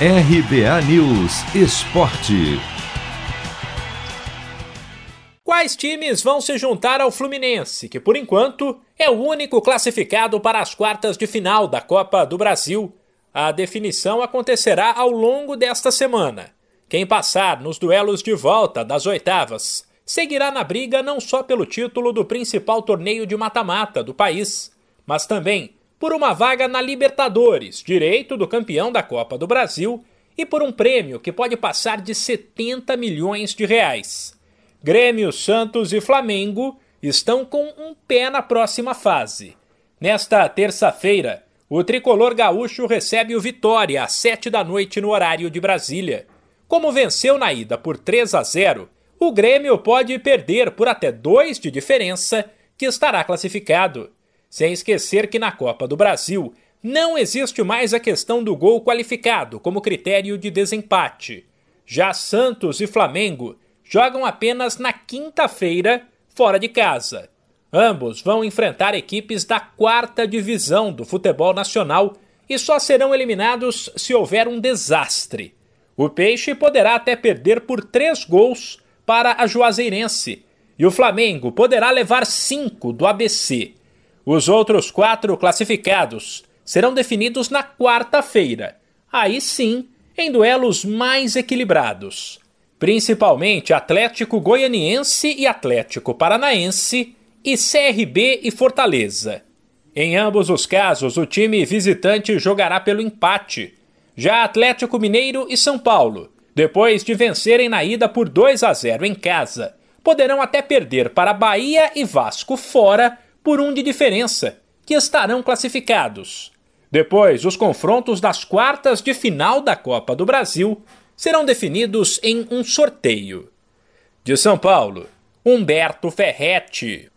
RBA News Esporte. Quais times vão se juntar ao Fluminense, que por enquanto é o único classificado para as quartas de final da Copa do Brasil? A definição acontecerá ao longo desta semana. Quem passar nos duelos de volta das oitavas seguirá na briga não só pelo título do principal torneio de mata-mata do país, mas também por uma vaga na Libertadores, direito do campeão da Copa do Brasil, e por um prêmio que pode passar de 70 milhões de reais. Grêmio, Santos e Flamengo estão com um pé na próxima fase. Nesta terça-feira, o tricolor gaúcho recebe o Vitória às 7 da noite no horário de Brasília. Como venceu na ida por 3 a 0, o Grêmio pode perder por até dois de diferença, que estará classificado. Sem esquecer que na Copa do Brasil não existe mais a questão do gol qualificado como critério de desempate. Já Santos e Flamengo jogam apenas na quinta-feira, fora de casa. Ambos vão enfrentar equipes da quarta divisão do futebol nacional e só serão eliminados se houver um desastre. O Peixe poderá até perder por três gols para a Juazeirense e o Flamengo poderá levar cinco do ABC. Os outros quatro classificados serão definidos na quarta-feira, aí sim, em duelos mais equilibrados. Principalmente Atlético Goianiense e Atlético Paranaense e CRB e Fortaleza. Em ambos os casos, o time visitante jogará pelo empate. Já Atlético Mineiro e São Paulo, depois de vencerem na ida por 2 a 0 em casa, poderão até perder para Bahia e Vasco fora por um de diferença, que estarão classificados. Depois, os confrontos das quartas de final da Copa do Brasil serão definidos em um sorteio. De São Paulo, Humberto Ferretti.